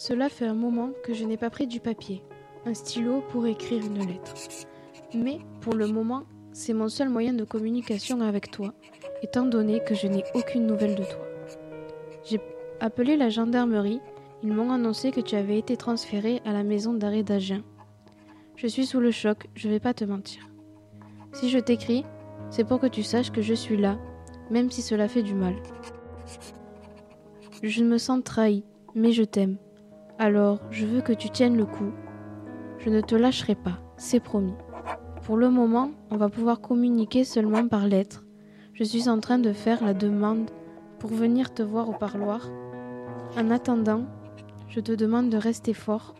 Cela fait un moment que je n'ai pas pris du papier, un stylo pour écrire une lettre. Mais pour le moment, c'est mon seul moyen de communication avec toi, étant donné que je n'ai aucune nouvelle de toi. J'ai appelé la gendarmerie, ils m'ont annoncé que tu avais été transféré à la maison d'arrêt d'Agen. Je suis sous le choc, je vais pas te mentir. Si je t'écris, c'est pour que tu saches que je suis là, même si cela fait du mal. Je me sens trahi, mais je t'aime. Alors, je veux que tu tiennes le coup. Je ne te lâcherai pas, c'est promis. Pour le moment, on va pouvoir communiquer seulement par lettre. Je suis en train de faire la demande pour venir te voir au parloir. En attendant, je te demande de rester fort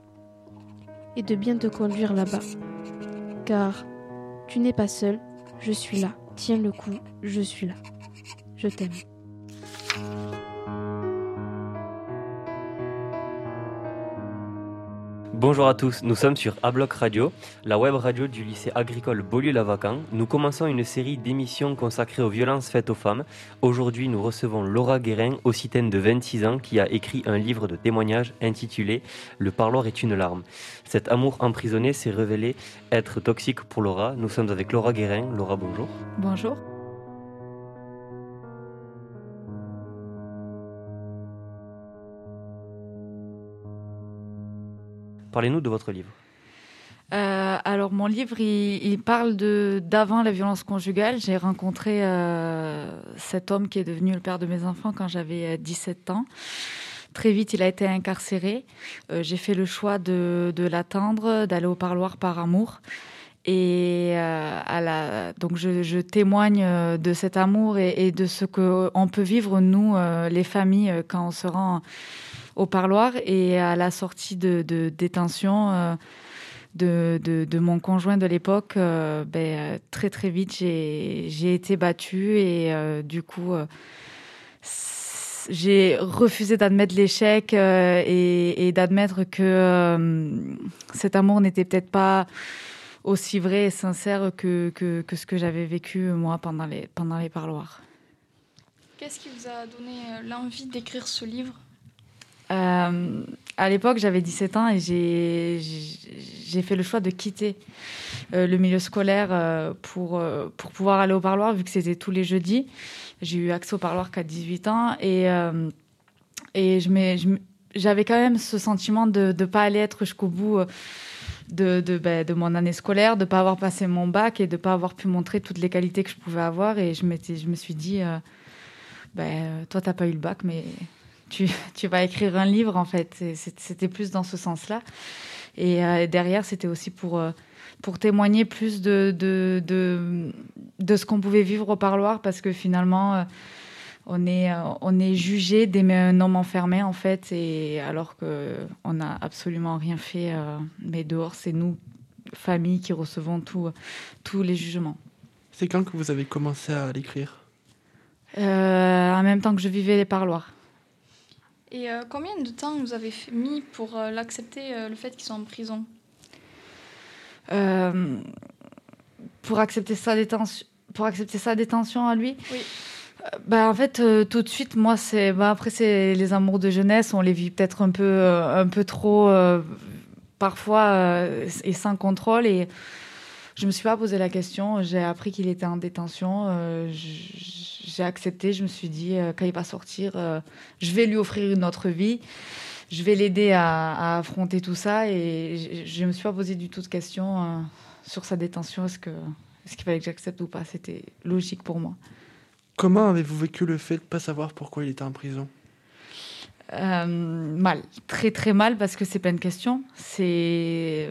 et de bien te conduire là-bas. Car tu n'es pas seul, je suis là. Tiens le coup, je suis là. Je t'aime. Bonjour à tous, nous sommes sur Abloc Radio, la web radio du lycée agricole Beaulieu-Lavacan. Nous commençons une série d'émissions consacrées aux violences faites aux femmes. Aujourd'hui, nous recevons Laura Guérin, occitane de 26 ans, qui a écrit un livre de témoignages intitulé Le parloir est une larme. Cet amour emprisonné s'est révélé être toxique pour Laura. Nous sommes avec Laura Guérin. Laura, bonjour. Bonjour. Parlez-nous de votre livre. Euh, alors mon livre, il, parle de d'avant la violence conjugale. J'ai rencontré euh, cet homme qui est devenu le père de mes enfants quand j'avais 17 euh, ans. Très vite, il a été incarcéré. J'ai fait le choix de, de l'attendre, d'aller au parloir par amour. Et donc je, témoigne de cet amour et, de ce qu'on peut vivre, nous, les familles, quand on se rend au parloir et à la sortie de, détention euh, de, mon conjoint de l'époque, euh, ben, très très vite j'ai été battue et euh, du coup j'ai refusé d'admettre l'échec et, d'admettre que cet amour n'était peut-être pas aussi vrai et sincère que, que, ce que j'avais vécu moi pendant les, pendant les parloirs. Qu'est-ce qui vous a donné l'envie d'écrire ce livre? Euh, à l'époque, j'avais 17 ans et j'ai fait le choix de quitter euh, le milieu scolaire euh, pour, pour pouvoir aller au parloir, vu que c'était tous les jeudis. J'ai eu accès au parloir qu'à 18 ans et, et j'avais quand même ce sentiment de ne pas aller être jusqu'au bout. De, de, ben, de, mon année scolaire, de ne pas avoir passé mon bac et de ne pas avoir pu montrer toutes les qualités que je pouvais avoir. Et je, je me suis dit, ben, toi, tu n'as pas eu le bac, mais tu, vas écrire un livre, en fait. C'était plus dans ce sens-là. Et euh, derrière, c'était aussi pour, euh, pour témoigner plus de, de, de, ce qu'on pouvait vivre au parloir, parce que finalement, euh, on est, on est jugé d'aimer un homme enfermé, en fait, et alors qu'on n'a absolument rien fait. mais dehors, c'est nous, famille, qui recevons tous les jugements. C'est quand que vous avez commencé à l'écrire? En même temps que je vivais les parloirs. Et euh, combien de temps vous avez mis pour euh, l'accepter, euh, le fait qu'ils sont en prison? Pour accepter sa détention, pour accepter sa détention à lui? Oui. Bah, en fait, tout de suite, moi, c'est bah, après c'est les amours de jeunesse, on les vit peut-être un peu, un peu trop, parfois et sans contrôle et je me suis pas posé la question. J'ai appris qu'il était en détention. J'ai accepté. Je me suis dit, euh, quand il va sortir, euh, je vais lui offrir une autre vie. Je vais l'aider à, affronter tout ça. Et je ne me suis pas posé du tout de questions sur sa détention. Est-ce qu'il est qu'il fallait que j'accepte ou pas? C'était logique pour moi. Comment avez-vous vécu le fait de ne pas savoir pourquoi il était en prison? Mal, très très mal parce que c'est pas une question. C'est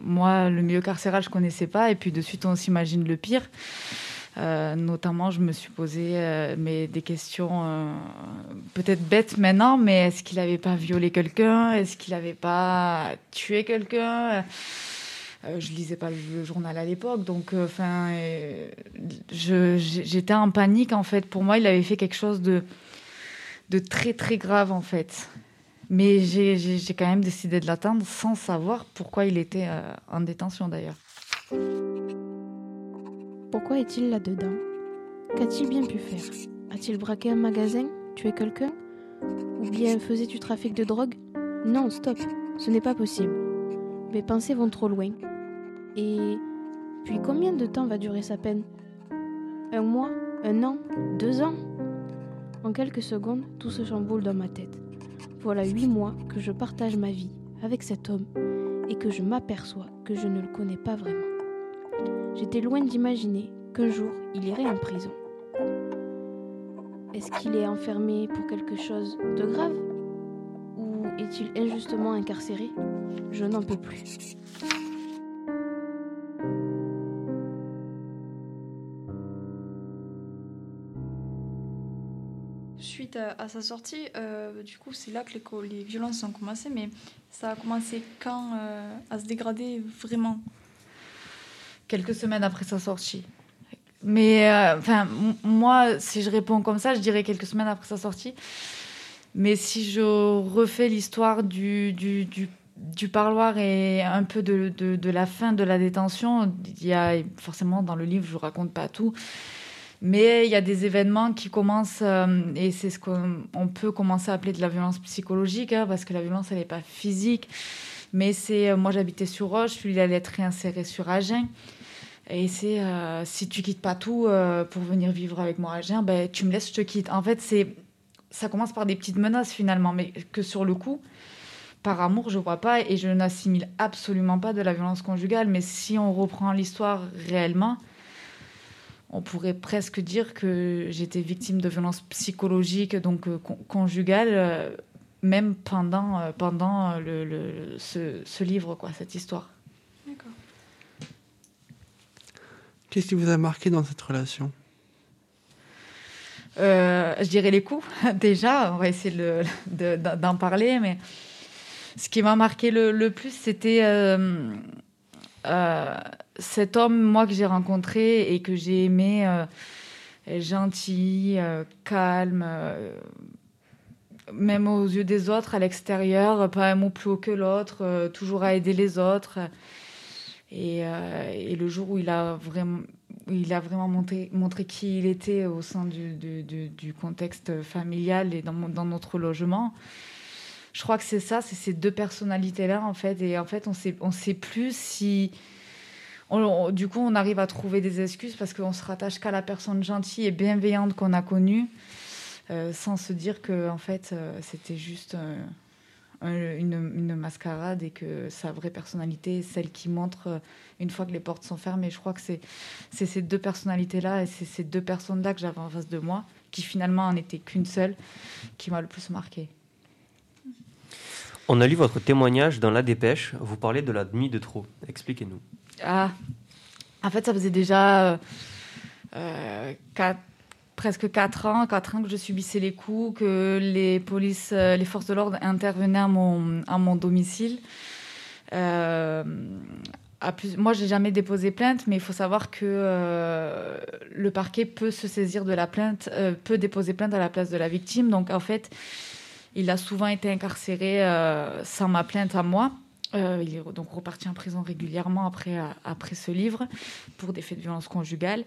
moi, le milieu carcéral, je connaissais pas. Et puis de suite, on s'imagine le pire. Euh, notamment, je me suis posé euh, des questions euh, peut-être bêtes maintenant, mais est-ce qu'il n'avait pas violé quelqu'un? Est-ce qu'il n'avait pas tué quelqu'un? Je lisais pas le, journal à l'époque, donc enfin, j'étais en panique en fait. Pour moi, il avait fait quelque chose de de très très grave en fait. Mais j'ai quand même décidé de l'attendre sans savoir pourquoi il était euh, en détention d'ailleurs. Pourquoi est-il là-dedans Qu'a-t-il bien pu faire A-t-il braqué un magasin Tué quelqu'un Ou bien faisait du trafic de drogue Non, stop, ce n'est pas possible. Mes pensées vont trop loin. Et puis combien de temps va durer sa peine Un mois Un an Deux ans En quelques secondes, tout se chamboule dans ma tête. Voilà huit mois que je partage ma vie avec cet homme et que je m'aperçois que je ne le connais pas vraiment. J'étais loin d'imaginer qu'un jour il irait en prison. Est-ce qu'il est enfermé pour quelque chose de grave? Ou est-il injustement incarcéré? Je n'en peux plus. Suite à, sa sortie, euh, du coup, c'est là que les, les, violences ont commencé, mais ça a commencé quand euh, à se dégrader vraiment? Quelques semaines après sa sortie. Mais euh, enfin, moi, si je réponds comme ça, je dirais quelques semaines après sa sortie. Mais si je refais l'histoire du, du, du, parloir et un peu de, de, de, la fin de la détention, il y a forcément dans le livre, je ne raconte pas tout, mais il y a des événements qui commencent, euh, et c'est ce qu'on peut commencer à appeler de la violence psychologique, hein, parce que la violence, elle n'est pas physique. Mais c'est, euh, moi j'habitais sur Roche, lui il allait être réinséré sur Agen. Et c'est euh, si tu quittes pas tout euh, pour venir vivre avec moi à Agen, ben, tu me laisses, je te quitte. En fait, c'est ça commence par des petites menaces finalement, mais que sur le coup, par amour, je vois pas et je n'assimile absolument pas de la violence conjugale. Mais si on reprend l'histoire réellement, on pourrait presque dire que j'étais victime de violences psychologiques, donc euh, con conjugales, euh, même pendant, pendant le, ce, ce livre, quoi, cette histoire. D'accord. Qu'est-ce qui vous a marqué dans cette relation? Euh, Je dirais les coups, déjà. On va essayer d'en parler. Mais ce qui m'a marqué le, le plus, c'était euh, euh, cet homme, moi, que j'ai rencontré et que j'ai aimé, gentil, calme, même aux yeux des autres, à l'extérieur, pas un mot plus haut que l'autre, toujours à aider les autres. Et, euh, et, le jour où il a vraiment, il a vraiment montré qui il était au sein du, contexte familial et dans, notre logement, je crois que c'est ça, c'est ces deux personnalités-là, en fait. Et en fait, on on sait plus si. Du coup, on arrive à trouver des excuses parce qu'on se rattache qu'à la personne gentille et bienveillante qu'on a connue, euh, sans se dire que, en fait, euh, c'était juste. Euh, une, une, mascarade et que sa vraie personnalité est celle qui montre euh, une fois que les portes sont fermées. Je crois que c'est ces deux personnalités-là et c'est ces deux personnes-là que j'avais en face de moi, qui finalement en étaient qu'une seule, qui m'a le plus marqué. On a lu votre témoignage dans La Dépêche. Vous parlez de la nuit de trop. Expliquez-nous. Ah, en fait, ça faisait déjà euh, quatre, presque 4 ans, 4 ans que je subissais les coups, que les polices, euh, les forces de l'ordre intervenaient à mon, à mon domicile. Euh, à plus, moi, j'ai jamais déposé plainte, mais il faut savoir que euh, le parquet peut se saisir de la plainte, euh, peut déposer plainte à la place de la victime. Donc, en fait, il a souvent été incarcéré sans ma plainte à moi. Il est donc reparti en prison régulièrement après, après ce livre pour des faits de violence conjugale.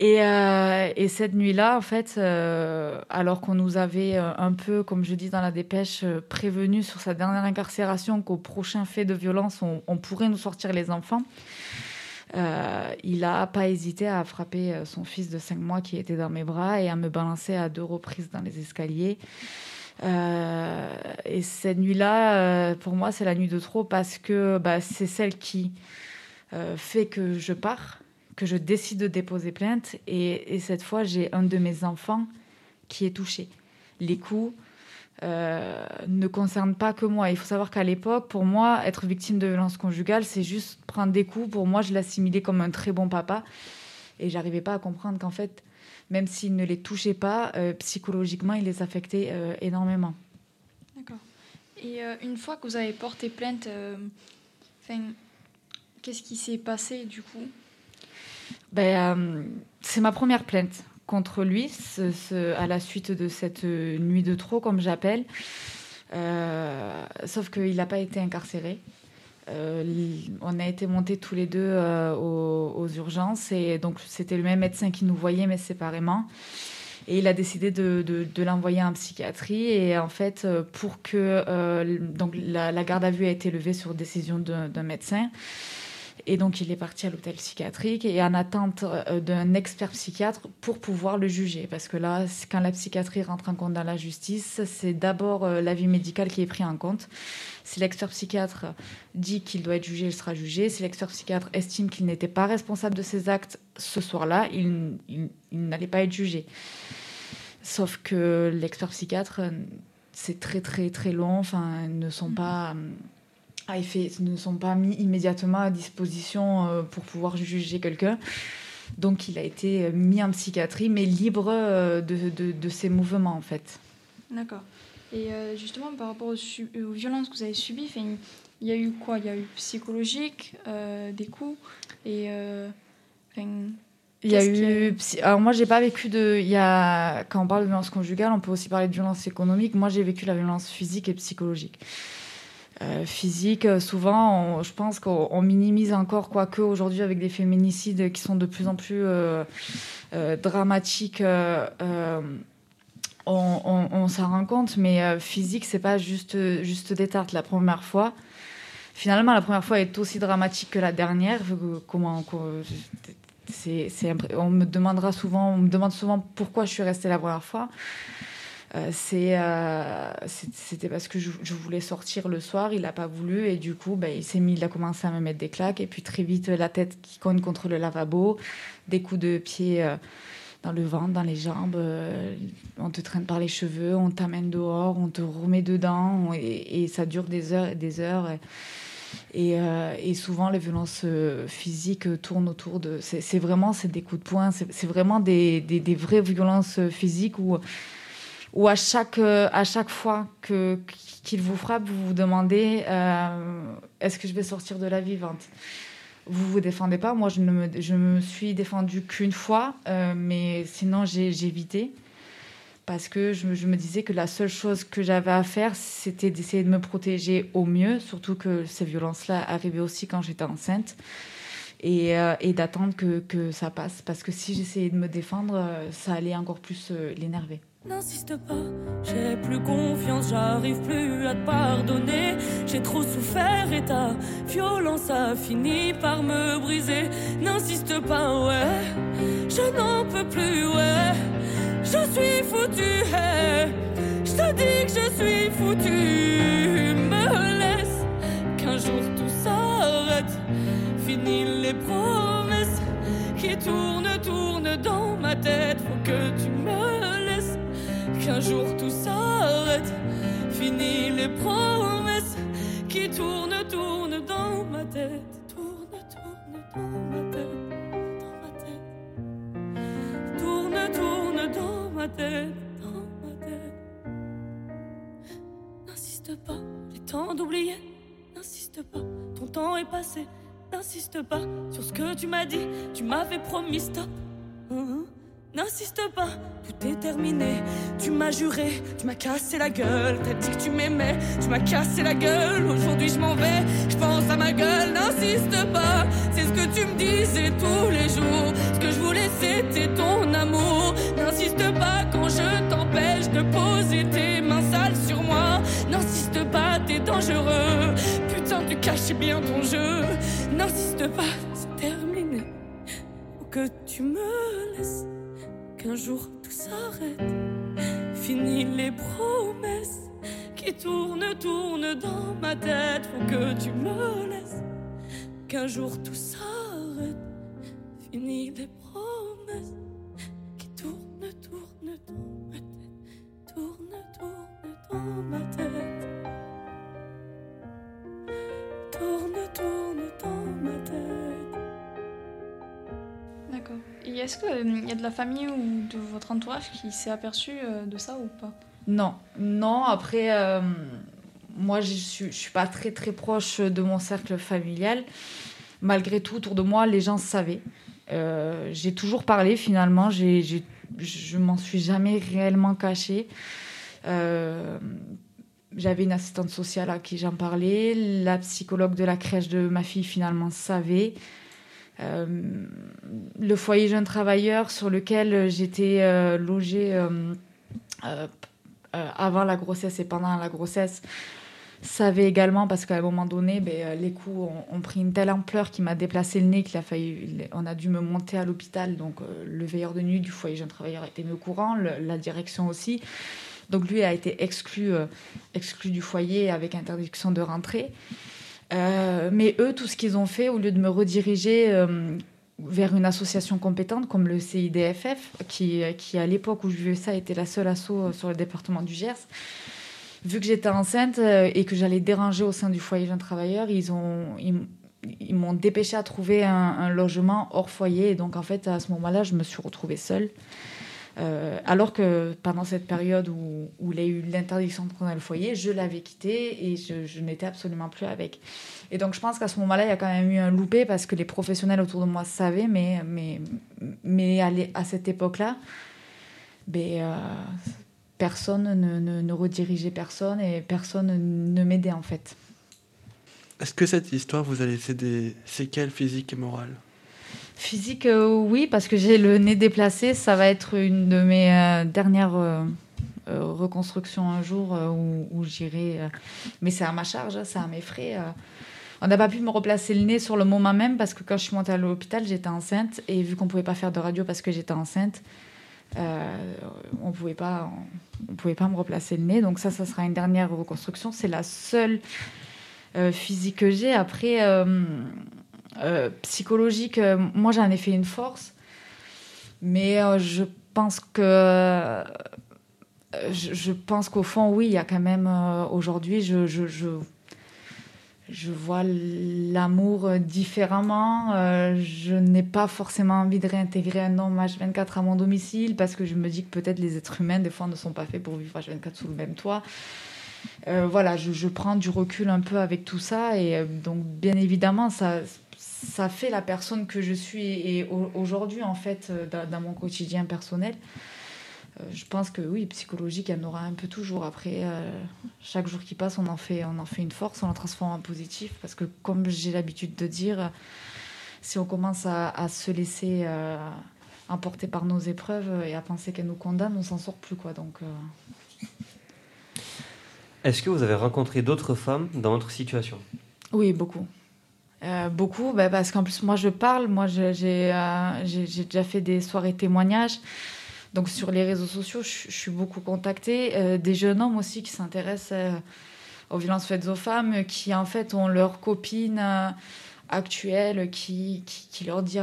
Et, euh, et, cette nuit-là, en fait, euh, alors qu'on nous avait euh, un peu, comme je dis dans la dépêche, prévenu sur sa dernière incarcération qu'au prochain fait de violence, on, pourrait nous sortir les enfants, il n'a pas hésité à frapper son fils de 5 mois qui était dans mes bras et à me balancer à deux reprises dans les escaliers. Et cette nuit-là, pour moi, c'est la nuit de trop parce que bah, c'est celle qui fait que je pars que je décide de déposer plainte. Et, et cette fois, j'ai un de mes enfants qui est touché. Les coups euh, ne concernent pas que moi. Il faut savoir qu'à l'époque, pour moi, être victime de violence conjugale, c'est juste prendre des coups. Pour moi, je l'assimilais comme un très bon papa. Et j'arrivais pas à comprendre qu'en fait, même s'il ne les touchait pas, euh, psychologiquement, il les affectait euh, énormément. D'accord. Et une fois que vous avez porté plainte, qu'est-ce qui s'est passé du coup? Ben, euh, c'est ma première plainte contre lui, à la suite de cette nuit de trop, comme j'appelle. Euh, sauf qu'il n'a pas été incarcéré. Euh, on a été montés tous les deux euh, aux, urgences et donc c'était le même médecin qui nous voyait mais séparément. Et il a décidé de, de, l'envoyer en psychiatrie. Et en fait, pour que donc la, la, garde à vue a été levée sur décision d'un médecin. Et donc, il est parti à l'hôtel psychiatrique et en attente euh, d'un expert psychiatre pour pouvoir le juger. Parce que là, quand la psychiatrie rentre en compte dans la justice, c'est d'abord euh, l'avis médical qui est pris en compte. Si l'expert psychiatre dit qu'il doit être jugé, il sera jugé. Si l'expert psychiatre estime qu'il n'était pas responsable de ses actes ce soir-là, il, n'allait pas être jugé. Sauf que l'expert psychiatre, c'est très très très long. Enfin, ne sont mm. Effet ne sont pas mis immédiatement à disposition euh, pour pouvoir juger quelqu'un. Donc il a été euh, mis en psychiatrie, mais libre euh, de, de, ses mouvements en fait. D'accord. Et justement, par rapport aux, violences que vous avez subies, il y a eu quoi? Il y a eu psychologique, des coups et... il y a eu. Alors, moi, j'ai pas vécu de. Il y a... Quand on parle de violence conjugale, on peut aussi parler de violence économique. Moi, j'ai vécu la violence physique et psychologique. Euh, physique. Euh, souvent, je pense qu'on minimise encore, quoique aujourd'hui, avec des féminicides qui sont de plus en plus euh, dramatiques, on, s'en rend compte. Mais physique, c'est pas juste, juste des tartes. La première fois, finalement, la première fois est aussi dramatique que la dernière. Comment, on me demandera souvent, on me demande souvent pourquoi je suis restée la première fois. Euh, euh, c'était parce que je, voulais sortir le soir, il n'a pas voulu et du coup, ben, il s'est mis, il a commencé à me mettre des claques et puis très vite la tête qui cogne contre le lavabo, des coups de pied euh, dans le ventre, dans les jambes, on te traîne par les cheveux, on t'amène dehors, on te remet dedans et, ça dure des heures et des heures. Et, souvent, les violences physiques tournent autour de. C'est vraiment des coups de poing, c'est vraiment des, des, vraies violences physiques où ou à chaque, euh, à chaque fois qu'il vous frappe, vous vous demandez euh, est-ce que je vais sortir de la vivante? Vous vous défendez pas. Moi, je ne me, je me suis défendue qu'une fois, euh, mais sinon, j'ai, évité. Parce que je, je, me disais que la seule chose que j'avais à faire, c'était d'essayer de me protéger au mieux, surtout que ces violences-là arrivaient aussi quand j'étais enceinte. Et, et, d'attendre que, que, ça passe. Parce que si j'essayais de me défendre, ça allait encore plus l'énerver. N'insiste pas, j'ai plus confiance, j'arrive plus à te pardonner. J'ai trop souffert et ta violence a fini par me briser. N'insiste pas, ouais, je n'en peux plus, ouais. Je suis foutu, hey. je te dis que je suis foutu. Me laisse qu'un jour tout s'arrête. Fini les promesses qui tournent, tournent dans ma tête. Faut que tu qu'un jour tout s'arrête. Fini les promesses qui tournent, tournent dans ma tête. Tourne, tourne dans ma tête. Dans ma tête. Tourne, tourne dans ma tête. Dans ma tête. N'insiste pas, j'ai temps d'oublier. N'insiste pas, ton temps est passé. N'insiste pas sur ce que tu m'as dit. Tu m'avais promis stop. Uh-huh. N'insiste pas, tout est terminé. Tu m'as juré, tu m'as cassé la gueule. T'as dit que tu m'aimais, tu m'as cassé la gueule. Aujourd'hui je m'en vais, je pense à ma gueule. N'insiste pas, c'est ce que tu me disais tous les jours. Ce que je voulais c'était ton amour. N'insiste pas quand je t'empêche de poser tes mains sales sur moi. N'insiste pas, t'es dangereux. Putain, tu caches bien ton jeu. N'insiste pas, c'est terminé. Ou que tu me laisses qu'un jour tout s'arrête. Fini les promesses qui tournent, tournent dans ma tête. Faut que tu me laisses. Qu'un jour tout s'arrête. Fini les promesses est-ce qu'il euh, y a de la famille ou de votre entourage qui s'est aperçu euh, de ça ou pas? Non, non. Après, euh, moi, je suis, suis pas très très proche de mon cercle familial. Malgré tout, autour de moi, les gens savaient. j'ai toujours parlé finalement. J'ai, j'ai, je m'en suis jamais réellement cachée. j'avais une assistante sociale à qui j'en parlais. La psychologue de la crèche de ma fille finalement savait. Le foyer jeune travailleur sur lequel j'étais logée avant la grossesse et pendant la grossesse savait également parce qu'à un moment donné, ben, euh, les coups ont, pris une telle ampleur qu'il m'a déplacé le nez qu'il a failli, on a dû me monter à l'hôpital. Donc euh, le veilleur de nuit du foyer jeune travailleur était au courant, la direction aussi. Donc lui a été exclu, euh, exclu du foyer avec interdiction de rentrer. Mais eux, tout ce qu'ils ont fait, au lieu de me rediriger vers une association compétente comme le CIDFF, qui, qui à l'époque où je vivais ça était la seule asso sur le département du Gers, vu que j'étais enceinte euh, et que j'allais déranger au sein du foyer jeune travailleur, ils ont ils, m'ont dépêché à trouver un, logement hors foyer. Et donc, en fait, à ce moment-là, je me suis retrouvée seule. Euh, alors que pendant cette période où, il y a eu l'interdiction de prendre le foyer, je l'avais quitté et je, n'étais absolument plus avec. Et donc je pense qu'à ce moment-là, il y a quand même eu un loupé parce que les professionnels autour de moi savaient, mais, mais, mais à, cette époque-là, ben, euh, personne ne, ne, redirigeait personne et personne ne m'aidait en fait. Est-ce que cette histoire vous a laissé des séquelles physiques et morales? Physique, euh, oui, parce que j'ai le nez déplacé. Ça va être une de mes euh, dernières euh, reconstructions un jour où, j'irai. mais c'est à ma charge, hein, c'est à mes frais. On n'a pas pu me replacer le nez sur le moment même parce que quand je suis montée à l'hôpital, j'étais enceinte. Et vu qu'on ne pouvait pas faire de radio parce que j'étais enceinte, on pouvait pas, on, pouvait pas me replacer le nez. Donc ça, ça sera une dernière reconstruction. C'est la seule physique que j'ai. Après, psychologique, moi j'en ai fait une force, mais je pense que je, pense qu'au fond, oui, il y a quand même aujourd'hui, je, je, je vois l'amour différemment. Euh, je n'ai pas forcément envie de réintégrer un homme H24 à mon domicile parce que je me dis que peut-être les êtres humains, des fois, ne sont pas faits pour vivre H24 sous le même toit. Euh, voilà, je, prends du recul un peu avec tout ça. Et euh, donc, bien évidemment, ça, ça fait la personne que je suis et aujourd'hui, en fait, dans mon quotidien personnel. Euh, je pense que oui, psychologique, il y en aura un peu toujours. Après, euh, chaque jour qui passe, on en, fait, on en fait une force, on la transforme en positif. Parce que, comme j'ai l'habitude de dire, si on commence à, se laisser euh, emporter par nos épreuves et à penser qu'elles nous condamnent, on s'en sort plus. Quoi. Donc. Est-ce que vous avez rencontré d'autres femmes dans votre situation? Oui, beaucoup. Beaucoup, bah, parce qu'en plus, moi, je parle. Moi, j'ai déjà fait des soirées témoignages. Donc sur les réseaux sociaux, je, suis beaucoup contactée. Euh, des jeunes hommes aussi qui s'intéressent euh, aux violences faites aux femmes, qui en fait ont leurs copines euh, actuelles qui, qui, leur disent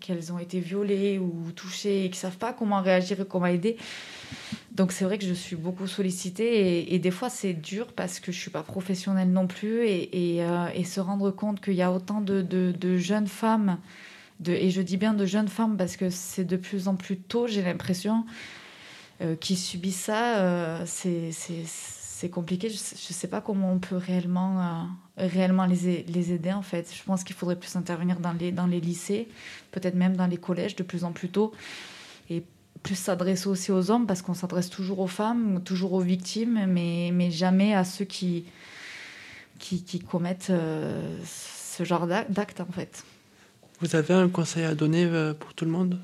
qu'elles ont été violées ou touchées et qui ne savent pas comment réagir et comment aider. Donc c'est vrai que je suis beaucoup sollicitée et, des fois c'est dur parce que je suis pas professionnelle non plus et, et, se rendre compte qu'il y a autant de jeunes femmes et je dis bien de jeunes femmes parce que c'est de plus en plus tôt, j'ai l'impression, euh, qui subissent ça. Euh, c'est compliqué. Je ne sais, pas comment on peut réellement, euh, réellement les, les, aider, en fait. Je pense qu'il faudrait plus intervenir dans les, dans les lycées, peut-être même dans les collèges de plus en plus tôt. Et plus s'adresser aussi aux hommes parce qu'on s'adresse toujours aux femmes, toujours aux victimes, mais, mais jamais à ceux qui, qui, qui commettent ce genre d'actes, en fait. Vous avez un conseil à donner euh, pour tout le monde?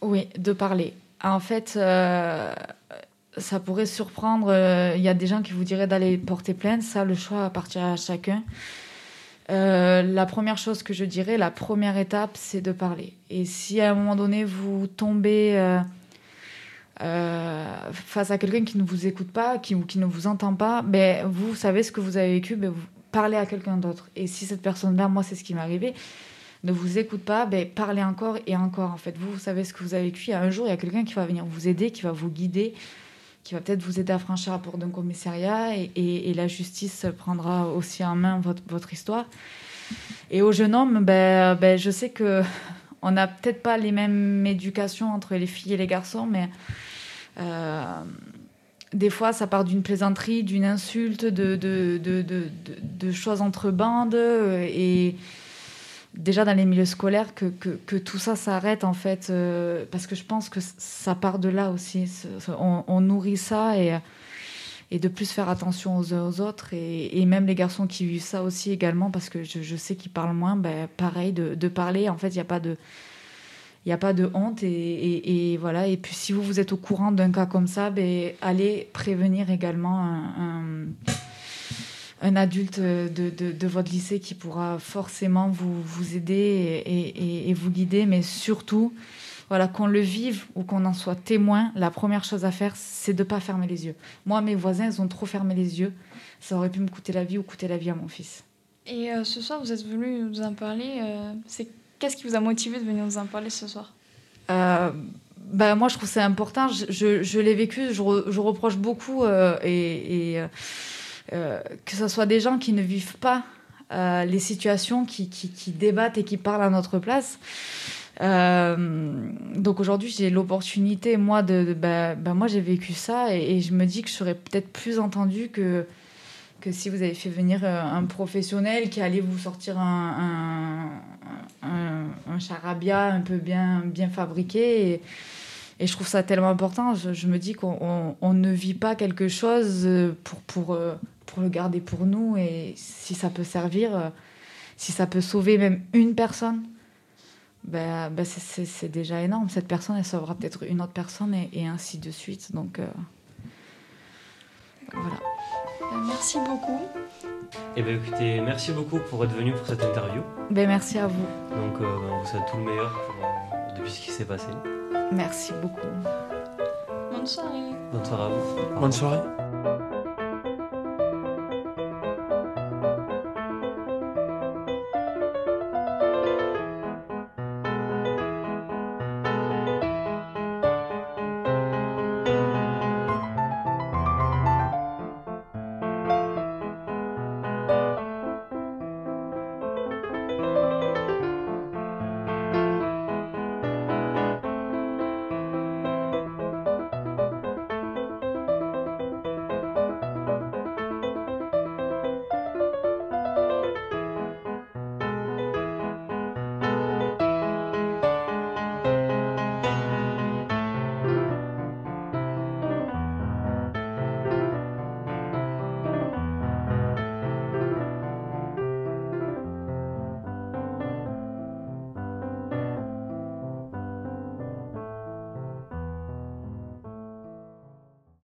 Oui, de parler. En fait, euh, ça pourrait surprendre. Euh, il y a des gens qui vous diraient d'aller porter plainte. Ça, le choix appartient à chacun. La première chose que je dirais, la première étape, c'est de parler. Et si à un moment donné, vous tombez face à quelqu'un qui ne vous écoute pas, qui, ou qui ne vous entend pas, ben, vous savez ce que vous avez vécu, ben, vous parlez à quelqu'un d'autre. Et si cette personne-là, moi, c'est ce qui m'est arrivé, ne vous écoute pas, ben, parlez encore et encore. En fait, vous, savez ce que vous avez vécu. Un jour, il y a quelqu'un qui va venir vous aider, qui va vous guider, qui va peut-être vous aider à franchir la porte d'un commissariat et, la justice prendra aussi en main votre, histoire. Et au jeune homme, ben, ben, je sais que on n'a peut-être pas les mêmes éducations entre les filles et les garçons, mais euh, des fois, ça part d'une plaisanterie, d'une insulte, de, de, choses entre bandes. Et, déjà dans les milieux scolaires que, que, tout ça s'arrête en fait euh, parce que je pense que ça part de là aussi on, nourrit ça et, et de plus faire attention aux aux autres. Et, et même les garçons qui vivent ça aussi également, parce que je, je sais qu'ils parlent moins, ben, pareil, de, de parler. En fait, il n'y a pas de. Il n'y a pas de honte et, et- voilà. Et puis si vous vous êtes au courant d'un cas comme ça, ben, allez prévenir également un- un adulte de, de- de votre lycée qui pourra forcément vous, vous aider et, et- et vous guider. Mais surtout, voilà, qu'on le vive ou qu'on en soit témoin, la première chose à faire, c'est de ne pas fermer les yeux. Moi, mes voisins, ils ont trop fermé les yeux. Ça aurait pu me coûter la vie ou coûter la vie à mon fils. Et euh, ce soir, vous êtes venu nous en parler. euh, c'est Qu'est-ce qui vous a motivé de venir nous en parler ce soir? Euh, bah, moi, je trouve c'est important. Je, je- je l'ai vécu, je, re- je reproche beaucoup, et, et, que ce soit des gens qui ne vivent pas euh, les situations, qui, débattent et qui parlent à notre place. Euh, donc aujourd'hui, j'ai l'opportunité, moi, de, bah, bah, moi, j'ai vécu ça, et, je me dis que je serais peut-être plus entendue que que si vous avez fait venir euh, un professionnel qui allait vous sortir un, un, charabia un peu bien, bien fabriqué. Et, je trouve ça tellement important. Je, me dis qu'on on- on ne vit pas quelque chose euh, pour, pour, euh, pour le garder pour nous. Et si ça peut servir, euh, si ça peut sauver même une personne, ben, ben c'est- c'est c'est déjà énorme. Cette personne, elle sauvera peut-être une autre personne et, et ainsi de suite. Donc euh, voilà. Euh, Merci beaucoup. Eh bien écoutez, merci beaucoup pour être venu pour cette interview. Ben, merci à vous. Donc euh, ben, on vous souhaite tout le meilleur pour, euh, depuis ce qui s'est passé. Merci beaucoup. Bonne soirée. Bonne soirée à vous. Bonne soirée.